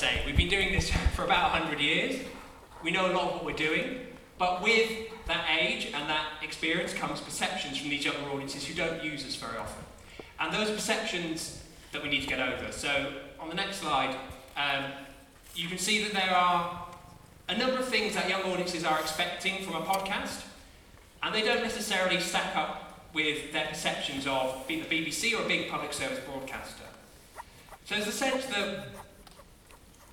say. We've been doing this for about 100 years. We know a lot of what we're doing, but with that age and that experience comes perceptions from these younger audiences who don't use us very often. And those perceptions that we need to get over. So on the next slide, um, you can see that there are a number of things that young audiences are expecting from a podcast, and they don't necessarily stack up with their perceptions of being the BBC or a big public service broadcaster. So there's a sense that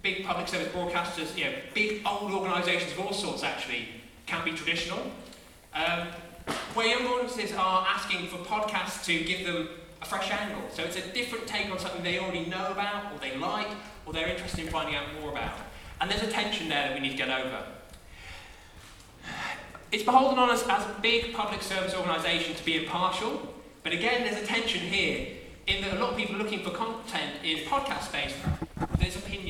big public service broadcasters, you know, big old organisations of all sorts actually can be traditional. Um, where young audiences are asking for podcasts to give them a fresh angle. So it's a different take on something they already know about, or they like, or they're interested in finding out more about. And there's a tension there that we need to get over. It's beholden on us as a big public service organisation to be impartial, but again, there's a tension here in that a lot of people looking for content in podcast space there's opinion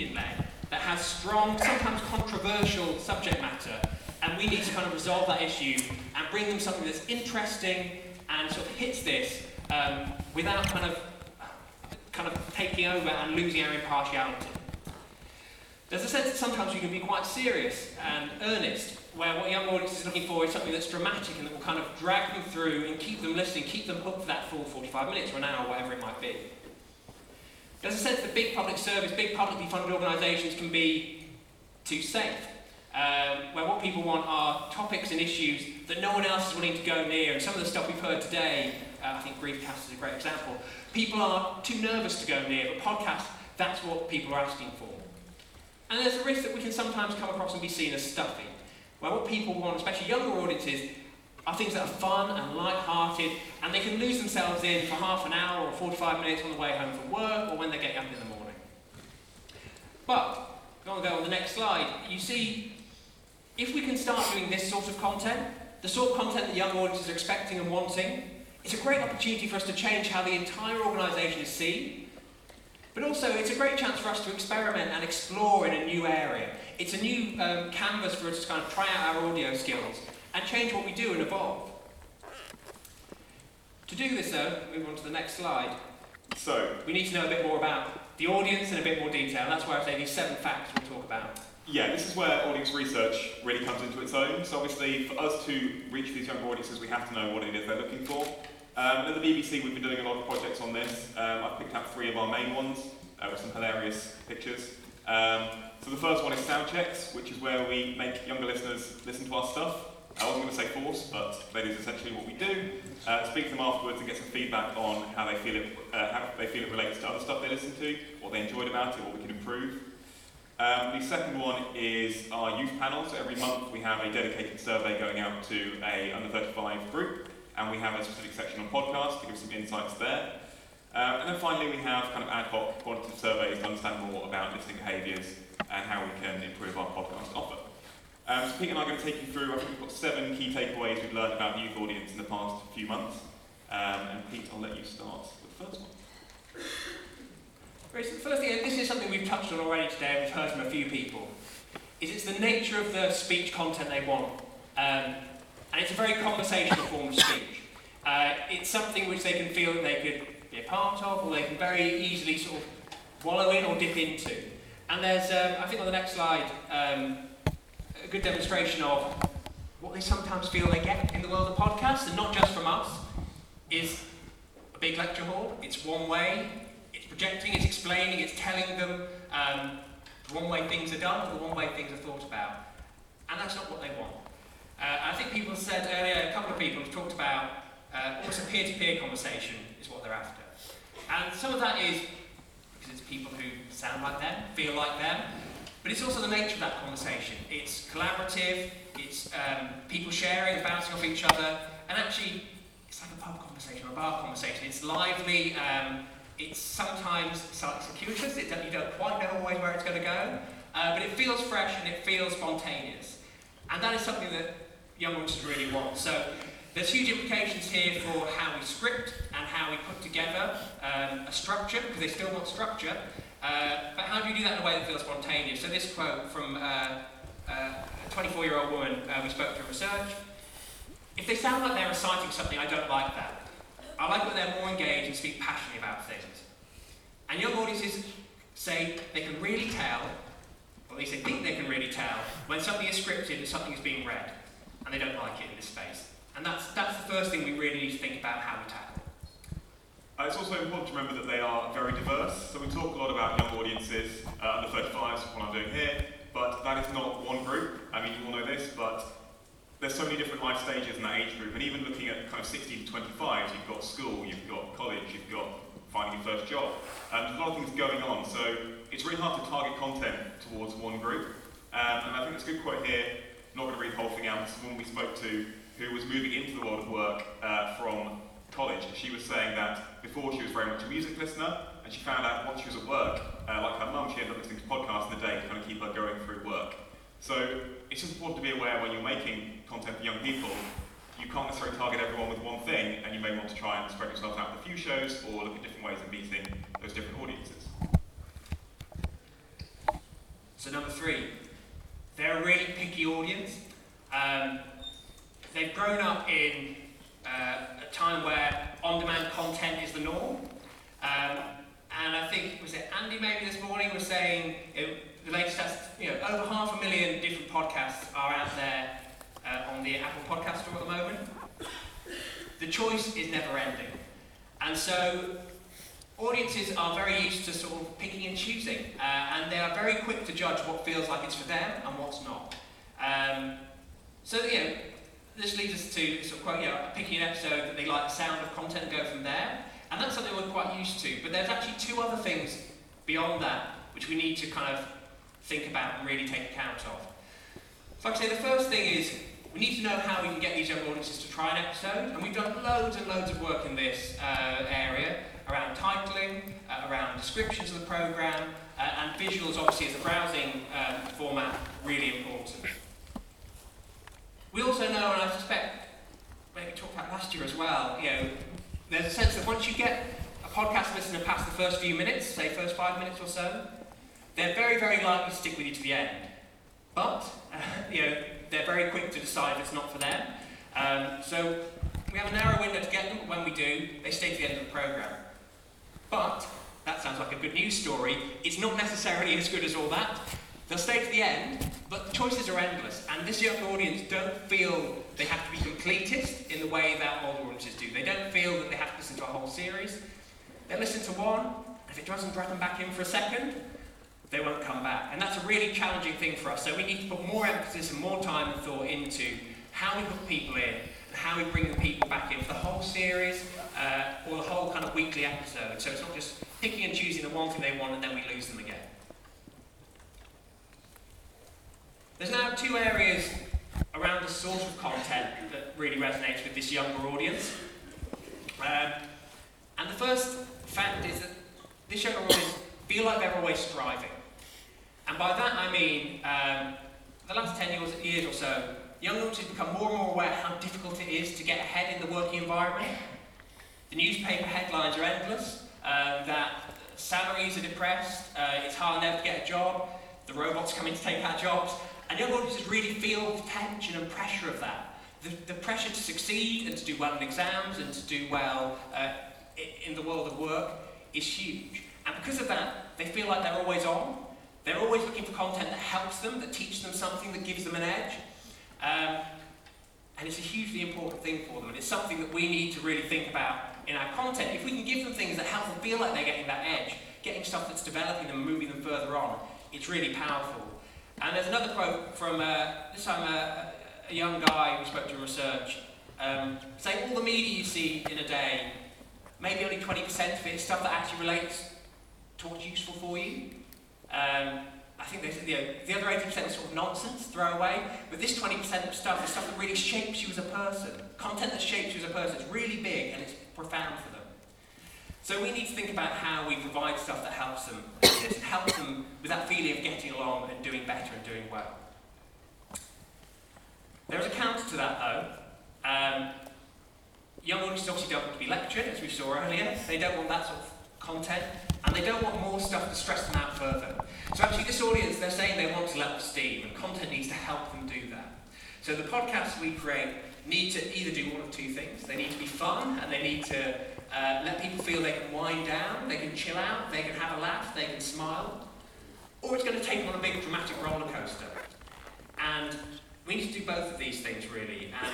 strong, sometimes controversial subject matter, and we need to kind of resolve that issue and bring them something that's interesting and sort of hits this um, without kind of kind of taking over and losing our impartiality. There's a sense that sometimes we can be quite serious and earnest, where what young audience is looking for is something that's dramatic and that will kind of drag them through and keep them listening, keep them hooked for that full 45 minutes or an hour, whatever it might be. There's a sense that big public service, big publicly funded organisations can be too safe, um, where what people want are topics and issues that no one else is willing to go near. And some of the stuff we've heard today, uh, I think Briefcast is a great example, people are too nervous to go near, but podcast, that's what people are asking for. And there's a risk that we can sometimes come across and be seen as stuffy, where what people want, especially younger audiences, are things that are fun and light-hearted, and they can lose themselves in for half an hour or 45 minutes on the way home from work or when they're getting up in the morning. But, if to go on the next slide, you see, if we can start doing this sort of content, the sort of content that young audiences are expecting and wanting, it's a great opportunity for us to change how the entire organisation is seen but also, it's a great chance for us to experiment and explore in a new area. It's a new um, canvas for us to kind of try out our audio skills and change what we do and evolve. To do this, though, move on to the next slide. So, we need to know a bit more about the audience in a bit more detail. That's why I say these seven facts we'll talk about. Yeah, this is where audience research really comes into its own. So, obviously, for us to reach these younger audiences, we have to know what it is they're looking for. Um, at the BBC, we've been doing a lot of projects on this. Um, I've picked out three of our main ones uh, with some hilarious pictures. Um, so the first one is sound checks, which is where we make younger listeners listen to our stuff. I wasn't going to say force, but that is essentially what we do. Uh, speak to them afterwards and get some feedback on how they feel it, uh, how they feel it relates to other stuff they listen to, what they enjoyed about it, what we can improve. Um, the second one is our youth panel. So every month we have a dedicated survey going out to a under 35 group and we have a specific section on podcasts to give some insights there. Uh, and then finally, we have kind of ad hoc quantitative surveys to understand more about listening behaviours and how we can improve our podcast offer. Um, so Pete and I are going to take you through, I think we've got seven key takeaways we've learned about the youth audience in the past few months. Um, and Pete, I'll let you start with the first one. Great, so the first thing, and this is something we've touched on already today, and we've heard from a few people, is it's the nature of the speech content they want. Um, and it's a very conversational form of speech. Uh, it's something which they can feel that they could be a part of, or they can very easily sort of wallow in or dip into. And there's, um, I think on the next slide, um, a good demonstration of what they sometimes feel they get in the world of podcasts, and not just from us, is a big lecture hall. It's one way, it's projecting, it's explaining, it's telling them um, the one way things are done, the one way things are thought about. And that's not what they want. Uh, I think people said earlier, a couple of people have talked about uh, almost a peer-to-peer conversation is what they're after. And some of that is because it's people who sound like them, feel like them, but it's also the nature of that conversation. It's collaborative, it's um, people sharing, and bouncing off each other, and actually, it's like a pub conversation or a bar conversation. It's lively, um, it's sometimes circuitous, it, you don't quite know always where it's going to go, uh, but it feels fresh and it feels spontaneous. And that is something that young audiences really want. So there's huge implications here for how we script and how we put together um, a structure, because they still want structure. Uh, but how do you do that in a way that feels spontaneous? So this quote from uh, uh, a 24-year-old woman uh, we spoke to in research. If they sound like they're reciting something, I don't like that. I like when they're more engaged and speak passionately about things. And young audiences say they can really tell or at least they think they can really tell, when something is scripted and something is being read, and they don't like it in this space. And that's, that's the first thing we really need to think about how we tackle. Uh, it's also important to remember that they are very diverse. So we talk a lot about young audiences, uh, under 35s, what I'm doing here, but that is not one group. I mean, you all know this, but there's so many different life stages in that age group, and even looking at kind of 16 to 25s, you've got school, you've got college, you've got finding your first job. Um, there's a lot of things going on, so it's really hard to target content towards one group. Um, and I think there's a good quote here, I'm not going to read the whole thing out, it's someone we spoke to who was moving into the world of work uh, from college. She was saying that before she was very much a music listener, and she found out once she was at work, uh, like her mum, she ended up listening to podcasts in the day to kind of keep her going through work. So it's just important to be aware when you're making content for young people, you can't necessarily target everyone with one thing, and you may want to try and spread yourself out with a few shows or look at different ways of meeting those different audiences. So number three, they're a really picky audience. Um, they've grown up in uh, a time where on-demand content is the norm. Um, and I think, was it Andy maybe this morning was saying, it, the latest stats, you know, over half a million different podcasts are out there uh, on the Apple Podcast Store at the moment. The choice is never ending. And so audiences are very used to sort of picking and choosing, uh, and they are very quick to judge what feels like it's for them and what's not. Um, so, you know, this leads us to sort of quite, you know, picking an episode that they like the sound of content and go from there. And that's something we're quite used to. But there's actually two other things beyond that which we need to kind of think about and really take account of. So, like I say, the first thing is we need to know how we can get these young audiences to try an episode. And we've done loads and loads of work in this uh, area around titling, uh, around descriptions of the program, uh, and visuals, obviously, as a browsing um, format, really important. We also know, and I suspect maybe talked about last year as well, you know, there's a sense that once you get a podcast listener past the first few minutes, say first five minutes or so, they're very, very likely to stick with you to the end. But, uh, you know, they're very quick to decide it's not for them. Um, so we have a narrow window to get them. When we do, they stay to the end of the program. But that sounds like a good news story. It's not necessarily as good as all that. They'll stay to the end, but the choices are endless. And this young audience don't feel they have to be completist in the way that older audiences do. They don't feel that they have to listen to a whole series. They listen to one, if it doesn't drag them back in for a second, they won't come back. And that's a really challenging thing for us. So we need to put more emphasis and more time and thought into how we put people in and how we bring the people back in for the whole series uh, or the whole kind of weekly episode. So it's not just picking and choosing the one thing they want and then we lose them again. There's now two areas around the sort of content that really resonates with this younger audience. Um, and the first fact is that this younger audience feel like they're always striving. And by that I mean, um, the last 10 years, years or so, young audiences become more and more aware of how difficult it is to get ahead in the working environment. The newspaper headlines are endless, uh, that salaries are depressed, uh, it's hard never to get a job, the robots coming to take our jobs, and young audiences really feel the tension and pressure of that. The, the pressure to succeed and to do well in exams and to do well uh, in the world of work is huge. And because of that, they feel like they're always on. They're always looking for content that helps them, that teaches them something, that gives them an edge. Um, and it's a hugely important thing for them. And it's something that we need to really think about in our content. If we can give them things that help them feel like they're getting that edge, getting stuff that's developing them, moving them further on, it's really powerful. And there's another quote from uh, this time a, a, young guy who spoke to in research um, saying all the media you see in a day, maybe only 20% of it is stuff that actually relates to what's useful for you. Um, I think you know, the other 80% is sort of nonsense, throwaway, but this 20% of stuff is stuff that really shapes you as a person. Content that shapes you as a person. It's really big and it's profound for them. So we need to think about how we provide stuff that helps them, that helps them with that feeling of getting along and doing better and doing well. There is a counter to that though. Um, young audiences obviously don't want to be lectured, as we saw earlier. They don't want that sort of content, and they don't want more stuff to stress them out further. So actually this audience, they're saying they want to let off steam, and content needs to help them do that. So the podcasts we create need to either do one of two things. They need to be fun, and they need to uh, let people feel they can wind down, they can chill out, they can have a laugh, they can smile. Or it's going to take them on a big dramatic roller coaster. And we need to do both of these things really, and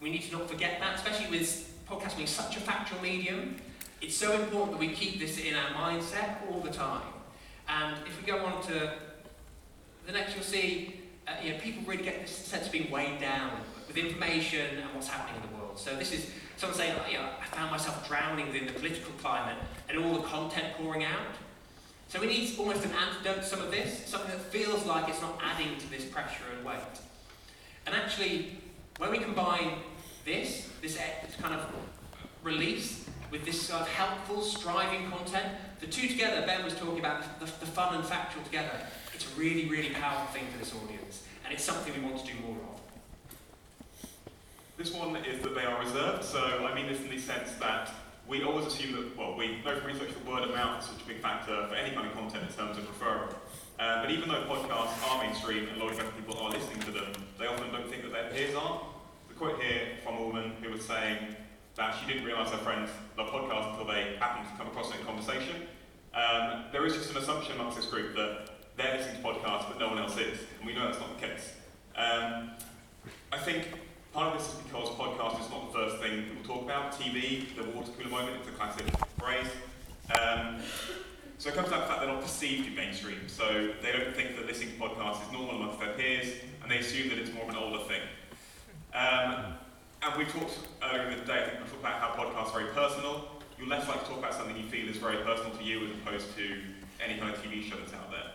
we need to not forget that, especially with podcasting being such a factual medium. It's so important that we keep this in our mindset all the time. And if we go on to the next, you'll see uh, you know, people really get this sense of being weighed down with information and what's happening in the world. So this is someone saying, oh, you know, I found myself drowning within the political climate and all the content pouring out. So we need almost an antidote to some of this, something that feels like it's not adding to this pressure and weight. And actually, when we combine this, this kind of release, with this sort of helpful, striving content, the two together, Ben was talking about the, the fun and factual together, it's a really, really powerful thing for this audience, and it's something we want to do more of. This one is that they are reserved, so I mean this in the sense that we always assume that, well, we know from research that word of mouth is such a big factor for any kind of content in terms of referral. Uh, but even though podcasts are mainstream and a lot of young people are listening to them, they often don't think that their peers are. The quote here from a woman who was saying that she didn't realise her friends love podcasts until they happened to come across it in conversation. Um, there is just an assumption amongst this group that they're listening to podcasts but no one else is, and we know that's not the case. Um, I think Part of this is because podcast is not the first thing people talk about. TV, the water cooler moment, it's a classic phrase. Um, so it comes down to the fact they're not perceived in mainstream. So they don't think that listening to podcasts is normal amongst their peers, and they assume that it's more of an older thing. Um, and we talked earlier in the day, I think we talked about how podcasts are very personal. You're less likely to talk about something you feel is very personal to you as opposed to any kind of TV show that's out there.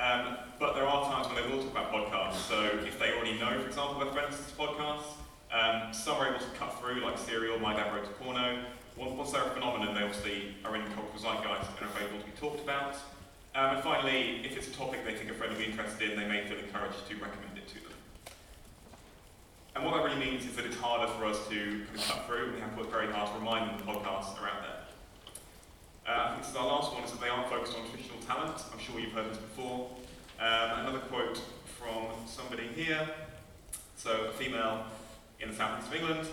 Um, but there are times when they will talk about podcasts. So if they already know, for example, their friends to podcasts, um, some are able to cut through, like Serial, My Dad Wrote a Porno. Once they're a phenomenon, they obviously are in cultural zeitgeist and are available to be talked about. Um, and finally, if it's a topic they think a friend will be interested in, they may feel encouraged to recommend it to them. And what that really means is that it's harder for us to kind of cut through, and we have to work very hard to remind them the podcasts are out there. Uh, I think this is our last one, is that they aren't focused on traditional talent. I'm sure you've heard this before. Um, another quote from somebody here, so a female in the southeast of England,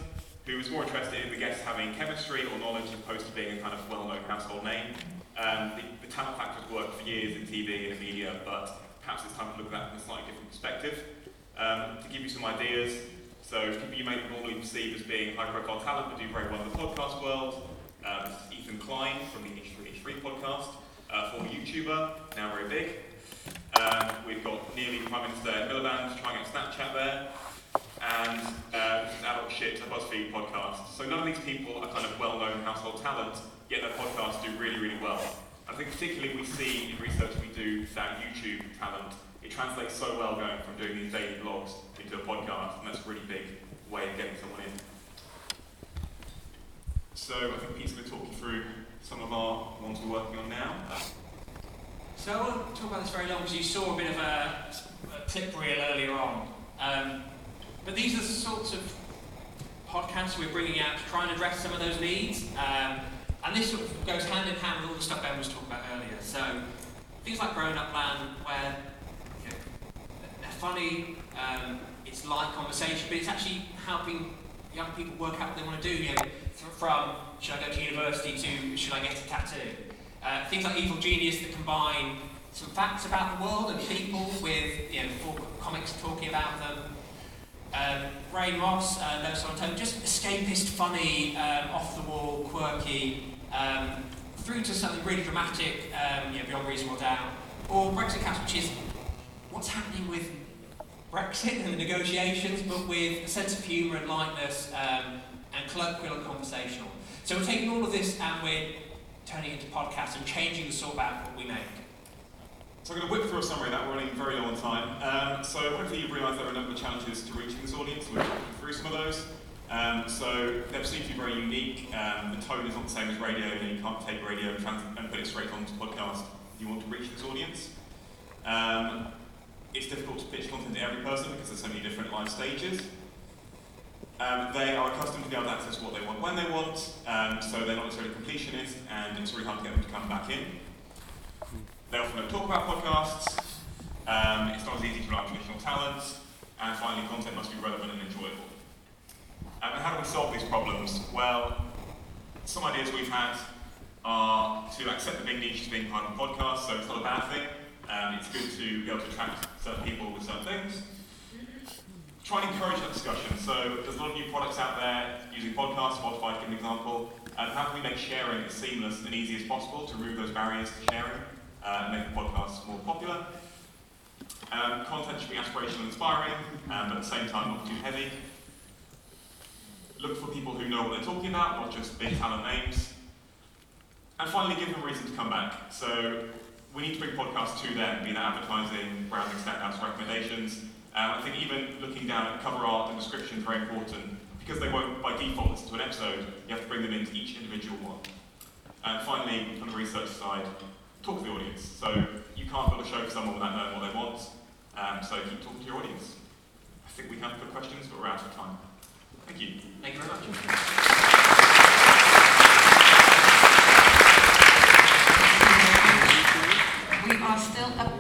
who was more interested in the guests having chemistry or knowledge as opposed to being a kind of well-known household name. Um, the, the talent factor has worked for years in TV and in media, but perhaps it's time to look at that from a slightly different perspective. Um, to give you some ideas, so people you may normally perceive as being high-profile talent but do very well in the podcast world, um, Ethan Klein from the H3H3 podcast, uh, former YouTuber, now very big. Um, we've got nearly Prime Minister Miliband trying out Snapchat there, and uh, Adult Shit, a BuzzFeed podcast. So none of these people are kind of well-known household talent, yet their podcasts do really, really well. I think particularly we see in research we do that YouTube talent, it translates so well going from doing these daily blogs into a podcast, and that's a really big way of getting someone in. So I think Pete's going to talk you through some of our ones we're working on now. So I won't talk about this very long because you saw a bit of a, a tip reel earlier on. Um, but these are the sorts of podcasts we're bringing out to try and address some of those needs. Um, and this sort of goes hand in hand with all the stuff Ben was talking about earlier. So things like Grown Up Land, where you know, they're funny, um, it's light conversation, but it's actually helping young people work out what they want to do. You know, from should I go to university to should I get a tattoo? Uh, things like Evil Genius that combine some facts about the world and people with you know comics talking about them. Um, Ray Moss, uh, those sort of tone, just escapist, funny, um, off the wall, quirky, um, through to something really dramatic, um, you know, beyond reasonable doubt. Or Brexitcast, which is what's happening with Brexit and the negotiations, but with a sense of humour and lightness um, and colloquial and conversational. So we're taking all of this and we're turning it into podcasts and changing the sort of output we make. So I'm going to whip through a summary of that. We're running very low on time. Um, so hopefully you've realised there are a number of challenges to reaching this audience. We're talking through some of those. Um, so they seem to be very unique. Um, the tone is not the same as radio. You, you can't take radio and, trans- and put it straight onto podcast if you want to reach this audience. Um, it's difficult to pitch content to every person because there's so many different life stages. Um, they are accustomed to be able to access what they want when they want, um, so they're not necessarily completionist, and it's really hard to get them to come back in. They often don't talk about podcasts, um, it's not as easy to rely on traditional talents, and finally, content must be relevant and enjoyable. Um, and how do we solve these problems? Well, some ideas we've had are to accept the big niche as being part of a podcast, so it's not a bad thing. Um, it's good to be able to attract certain people with certain things. Try and encourage that discussion. So there's a lot of new products out there using podcasts, Spotify to give an example. And how can we make sharing as seamless and easy as possible to remove those barriers to sharing uh, and make the podcasts more popular? Um, content should be aspirational and inspiring, um, but at the same time not too heavy. Look for people who know what they're talking about, not just big talent names. And finally, give them a reason to come back. So we need to bring podcasts to them, be that advertising, branding standouts, recommendations. Um, I think even looking down at cover art and description is very important. Because they won't by default listen to an episode, you have to bring them into each individual one. And finally, from the research side, talk to the audience. So you can't build a show for someone without knowing what they want. Um, so keep talking to your audience. I think we have good questions, but we're out of time. Thank you. Thank you very much. We are still a bit